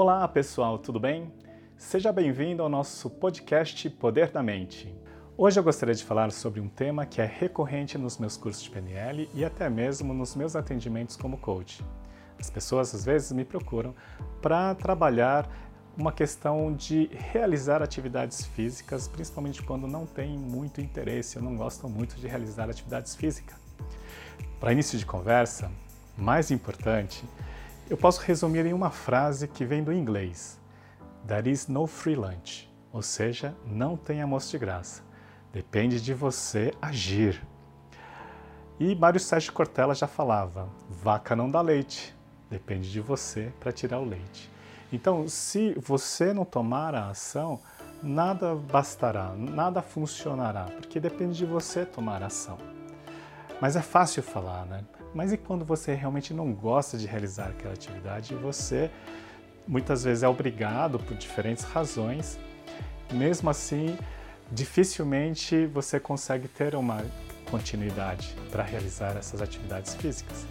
Olá pessoal, tudo bem? Seja bem-vindo ao nosso podcast Poder da Mente. Hoje eu gostaria de falar sobre um tema que é recorrente nos meus cursos de PNL e até mesmo nos meus atendimentos como coach. As pessoas às vezes me procuram para trabalhar uma questão de realizar atividades físicas, principalmente quando não tem muito interesse ou não gostam muito de realizar atividades físicas. Para início de conversa, mais importante, eu posso resumir em uma frase que vem do inglês: There is no free lunch, ou seja, não tem almoço de graça. Depende de você agir. E Mário Sérgio Cortella já falava: vaca não dá leite, depende de você para tirar o leite. Então, se você não tomar a ação, nada bastará, nada funcionará, porque depende de você tomar ação. Mas é fácil falar, né? Mas e quando você realmente não gosta de realizar aquela atividade e você muitas vezes é obrigado por diferentes razões, mesmo assim, dificilmente você consegue ter uma continuidade para realizar essas atividades físicas.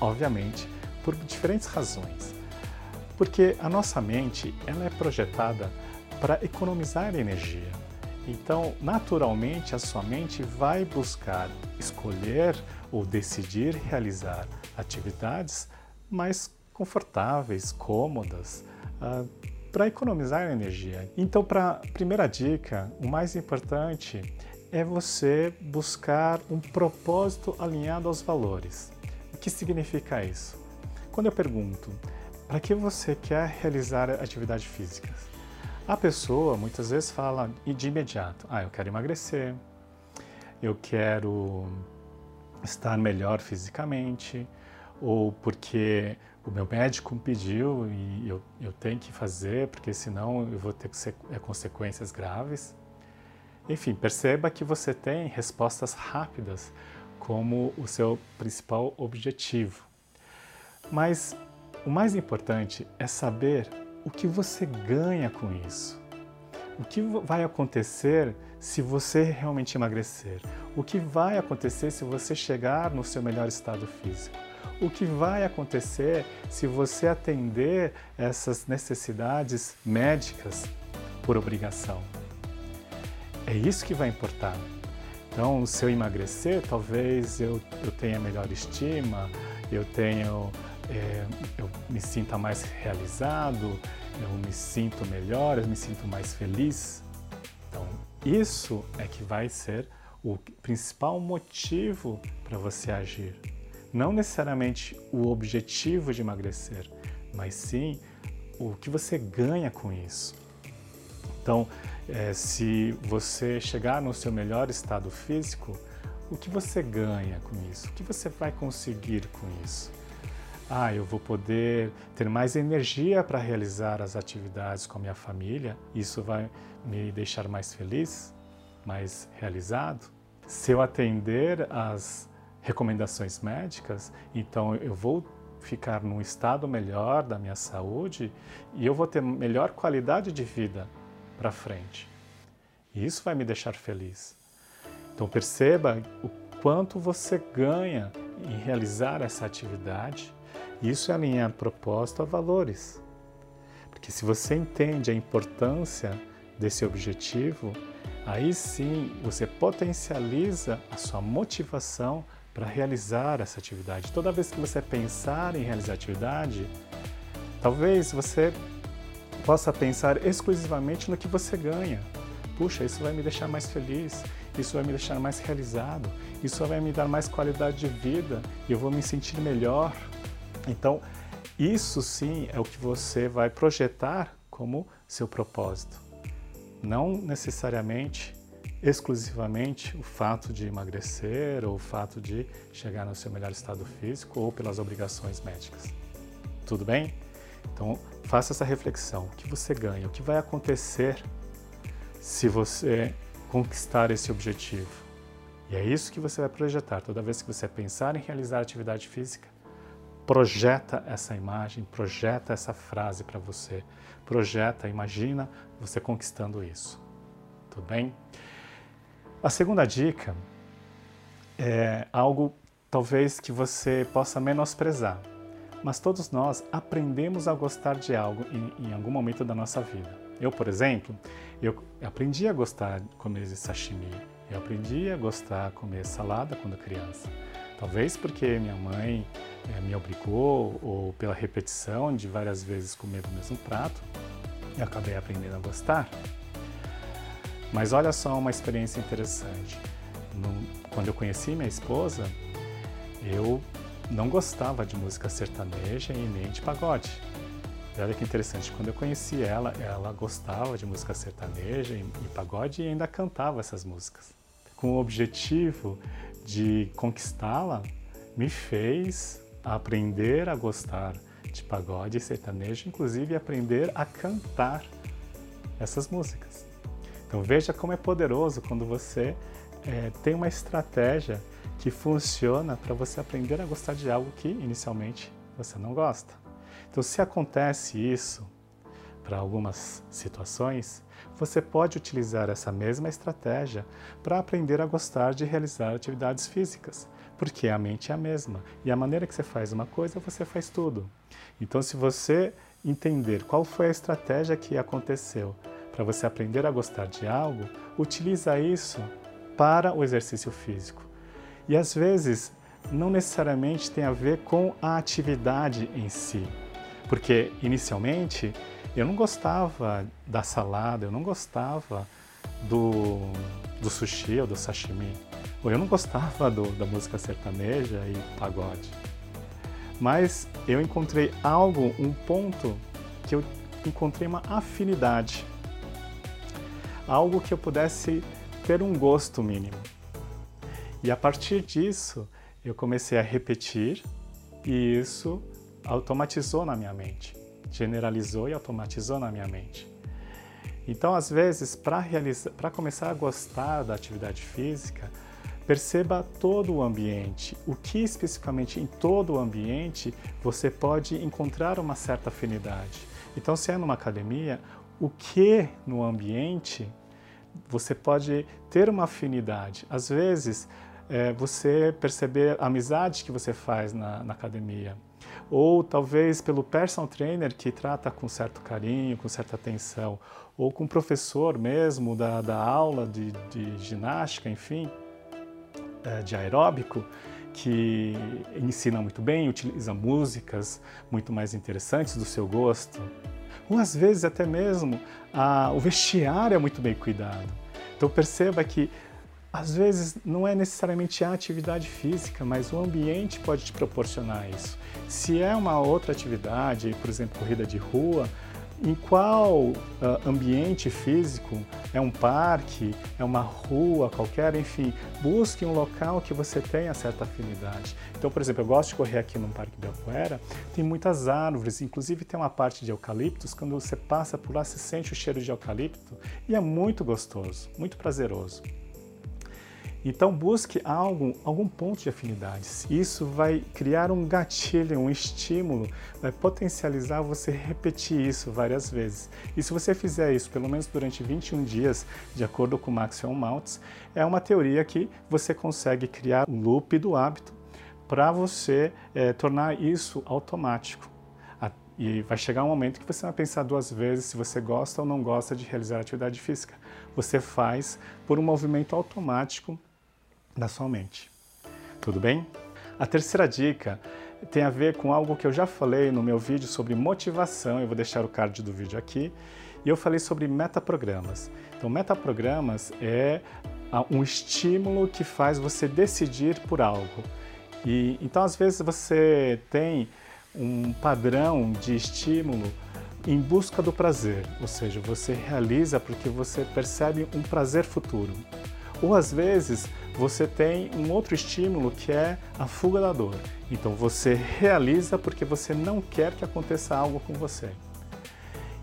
Obviamente, por diferentes razões. Porque a nossa mente, ela é projetada para economizar energia. Então, naturalmente, a sua mente vai buscar escolher ou decidir realizar atividades mais confortáveis, cômodas, uh, para economizar energia. Então, para primeira dica, o mais importante é você buscar um propósito alinhado aos valores. O que significa isso? Quando eu pergunto, para que você quer realizar atividades físicas? A pessoa muitas vezes fala de imediato: ah, eu quero emagrecer, eu quero estar melhor fisicamente, ou porque o meu médico pediu e eu, eu tenho que fazer, porque senão eu vou ter é, consequências graves. Enfim, perceba que você tem respostas rápidas como o seu principal objetivo. Mas o mais importante é saber o que você ganha com isso. O que vai acontecer se você realmente emagrecer? O que vai acontecer se você chegar no seu melhor estado físico? O que vai acontecer se você atender essas necessidades médicas por obrigação? É isso que vai importar. Então, se eu emagrecer, talvez eu, eu tenha melhor estima, eu tenho, é, eu me sinta mais realizado, eu me sinto melhor, eu me sinto mais feliz. Então, isso é que vai ser o principal motivo para você agir. Não necessariamente o objetivo de emagrecer, mas sim o que você ganha com isso. Então, é, se você chegar no seu melhor estado físico, o que você ganha com isso? O que você vai conseguir com isso? Ah, eu vou poder ter mais energia para realizar as atividades com a minha família, isso vai me deixar mais feliz, mais realizado. Se eu atender às recomendações médicas, então eu vou ficar num estado melhor da minha saúde e eu vou ter melhor qualidade de vida para frente. E isso vai me deixar feliz. Então perceba o quanto você ganha em realizar essa atividade isso é alinhar propósito a valores. Porque se você entende a importância desse objetivo, aí sim você potencializa a sua motivação para realizar essa atividade. Toda vez que você pensar em realizar atividade, talvez você possa pensar exclusivamente no que você ganha. Puxa, isso vai me deixar mais feliz, isso vai me deixar mais realizado, isso vai me dar mais qualidade de vida e eu vou me sentir melhor. Então, isso sim é o que você vai projetar como seu propósito. Não necessariamente, exclusivamente, o fato de emagrecer ou o fato de chegar no seu melhor estado físico ou pelas obrigações médicas. Tudo bem? Então, faça essa reflexão. O que você ganha? O que vai acontecer se você conquistar esse objetivo? E é isso que você vai projetar. Toda vez que você pensar em realizar atividade física, projeta essa imagem, projeta essa frase para você, projeta, imagina você conquistando isso. Tudo bem? A segunda dica é algo talvez que você possa menosprezar, mas todos nós aprendemos a gostar de algo em, em algum momento da nossa vida. Eu, por exemplo, eu aprendi a gostar de comer sashimi. Eu aprendi a gostar de comer salada quando criança. Talvez porque minha mãe é, me obrigou ou pela repetição de várias vezes comer o mesmo prato, eu acabei aprendendo a gostar. Mas olha só uma experiência interessante. No, quando eu conheci minha esposa, eu não gostava de música sertaneja e nem de pagode. Olha que interessante, quando eu conheci ela, ela gostava de música sertaneja e pagode e ainda cantava essas músicas. Com o objetivo de conquistá-la, me fez aprender a gostar de pagode e sertanejo, inclusive aprender a cantar essas músicas. Então veja como é poderoso quando você é, tem uma estratégia que funciona para você aprender a gostar de algo que inicialmente você não gosta. Então, se acontece isso para algumas situações, você pode utilizar essa mesma estratégia para aprender a gostar de realizar atividades físicas, porque a mente é a mesma e a maneira que você faz uma coisa, você faz tudo. Então, se você entender qual foi a estratégia que aconteceu para você aprender a gostar de algo, utiliza isso para o exercício físico. E às vezes não necessariamente tem a ver com a atividade em si, porque inicialmente eu não gostava da salada, eu não gostava do, do sushi ou do sashimi, ou eu não gostava do, da música sertaneja e pagode. Mas eu encontrei algo, um ponto que eu encontrei uma afinidade, algo que eu pudesse ter um gosto mínimo. E a partir disso, eu comecei a repetir e isso automatizou na minha mente, generalizou e automatizou na minha mente. Então, às vezes, para começar a gostar da atividade física, perceba todo o ambiente. O que especificamente em todo o ambiente você pode encontrar uma certa afinidade. Então, se é numa academia, o que no ambiente você pode ter uma afinidade. Às vezes, é, você perceber a amizade que você faz na, na academia. Ou talvez pelo personal trainer que trata com certo carinho, com certa atenção, ou com o professor mesmo da, da aula de, de ginástica, enfim, é, de aeróbico, que ensina muito bem, utiliza músicas muito mais interessantes do seu gosto. Ou às vezes até mesmo a, o vestiário é muito bem cuidado. Então perceba que às vezes não é necessariamente a atividade física, mas o ambiente pode te proporcionar isso. Se é uma outra atividade, por exemplo, corrida de rua, em qual uh, ambiente físico, é um parque, é uma rua qualquer, enfim, busque um local que você tenha certa afinidade. Então, por exemplo, eu gosto de correr aqui no Parque Ibirapuera, tem muitas árvores, inclusive tem uma parte de eucaliptos, quando você passa por lá, você sente o cheiro de eucalipto e é muito gostoso, muito prazeroso. Então busque algo, algum ponto de afinidades. Isso vai criar um gatilho, um estímulo, vai potencializar você repetir isso várias vezes. E se você fizer isso pelo menos durante 21 dias, de acordo com Maxwell Maltz, é uma teoria que você consegue criar um loop do hábito para você é, tornar isso automático. E vai chegar um momento que você vai pensar duas vezes se você gosta ou não gosta de realizar atividade física. Você faz por um movimento automático da sua mente. Tudo bem? A terceira dica tem a ver com algo que eu já falei no meu vídeo sobre motivação, eu vou deixar o card do vídeo aqui, e eu falei sobre metaprogramas. Então, metaprogramas é um estímulo que faz você decidir por algo. E então, às vezes você tem um padrão de estímulo em busca do prazer, ou seja, você realiza porque você percebe um prazer futuro. Ou às vezes você tem um outro estímulo que é a fuga da dor. Então você realiza porque você não quer que aconteça algo com você.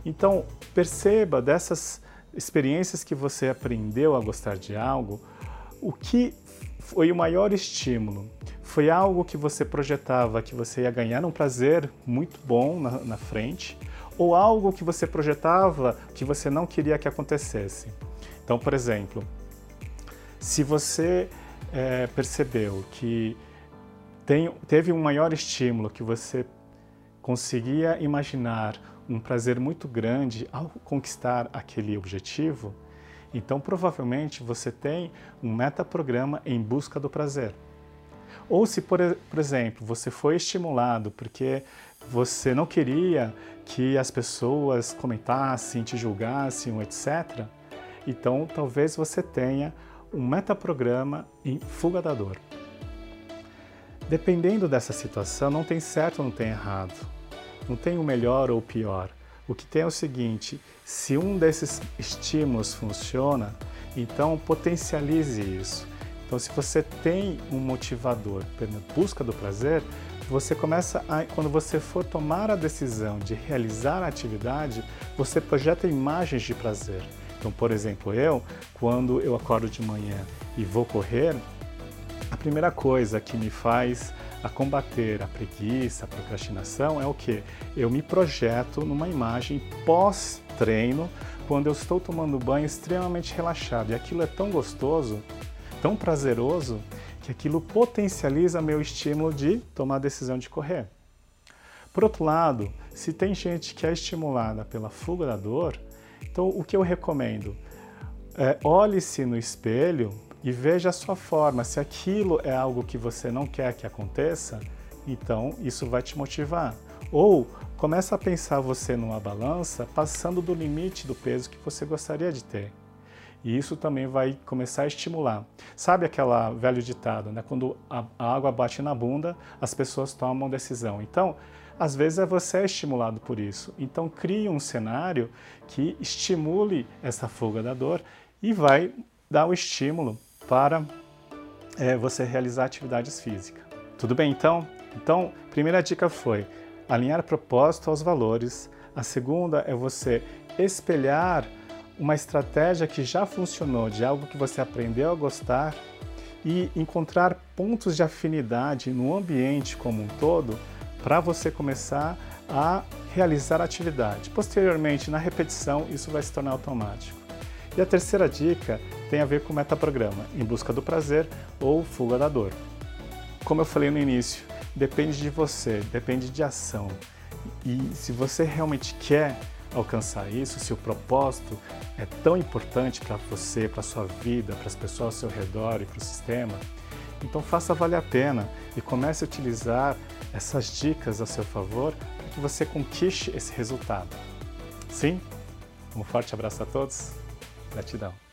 Então perceba dessas experiências que você aprendeu a gostar de algo, o que foi o maior estímulo? Foi algo que você projetava que você ia ganhar um prazer muito bom na, na frente, ou algo que você projetava que você não queria que acontecesse? Então, por exemplo, se você é, percebeu que tem, teve um maior estímulo que você conseguia imaginar um prazer muito grande ao conquistar aquele objetivo, então provavelmente você tem um metaprograma em busca do prazer. Ou se, por, por exemplo, você foi estimulado porque você não queria que as pessoas comentassem, te julgassem, etc., então talvez você tenha um metaprograma em fuga da dor. Dependendo dessa situação, não tem certo ou não tem errado. Não tem o melhor ou o pior. O que tem é o seguinte: se um desses estímulos funciona, então potencialize isso. Então, se você tem um motivador pela busca do prazer, você começa a, quando você for tomar a decisão de realizar a atividade, você projeta imagens de prazer. Então, por exemplo, eu, quando eu acordo de manhã e vou correr, a primeira coisa que me faz a combater a preguiça, a procrastinação é o que? Eu me projeto numa imagem pós-treino, quando eu estou tomando banho extremamente relaxado. E aquilo é tão gostoso, tão prazeroso, que aquilo potencializa meu estímulo de tomar a decisão de correr. Por outro lado, se tem gente que é estimulada pela fuga da dor, então o que eu recomendo? É, Olhe-se no espelho e veja a sua forma. Se aquilo é algo que você não quer que aconteça, então isso vai te motivar. Ou começa a pensar você numa balança passando do limite do peso que você gostaria de ter. E isso também vai começar a estimular. Sabe aquela velho ditado, né? Quando a, água bate na bunda, as pessoas tomam decisão. Então, às vezes é você é estimulado por isso. Então, crie um cenário que estimule essa fuga da dor e vai dar o estímulo para é, você realizar atividades físicas. Tudo bem, então? Então, primeira dica foi alinhar propósito aos valores. A segunda é você espelhar uma estratégia que já funcionou, de algo que você aprendeu a gostar e encontrar pontos de afinidade no ambiente como um todo para você começar a realizar a atividade. Posteriormente, na repetição, isso vai se tornar automático. E a terceira dica tem a ver com o metaprograma, em busca do prazer ou fuga da dor. Como eu falei no início, depende de você, depende de ação. E se você realmente quer alcançar isso, se o propósito é tão importante para você, para sua vida, para as pessoas ao seu redor e para o sistema, então faça valer a pena e comece a utilizar essas dicas a seu favor para que você conquiste esse resultado. Sim? Um forte abraço a todos. Gratidão.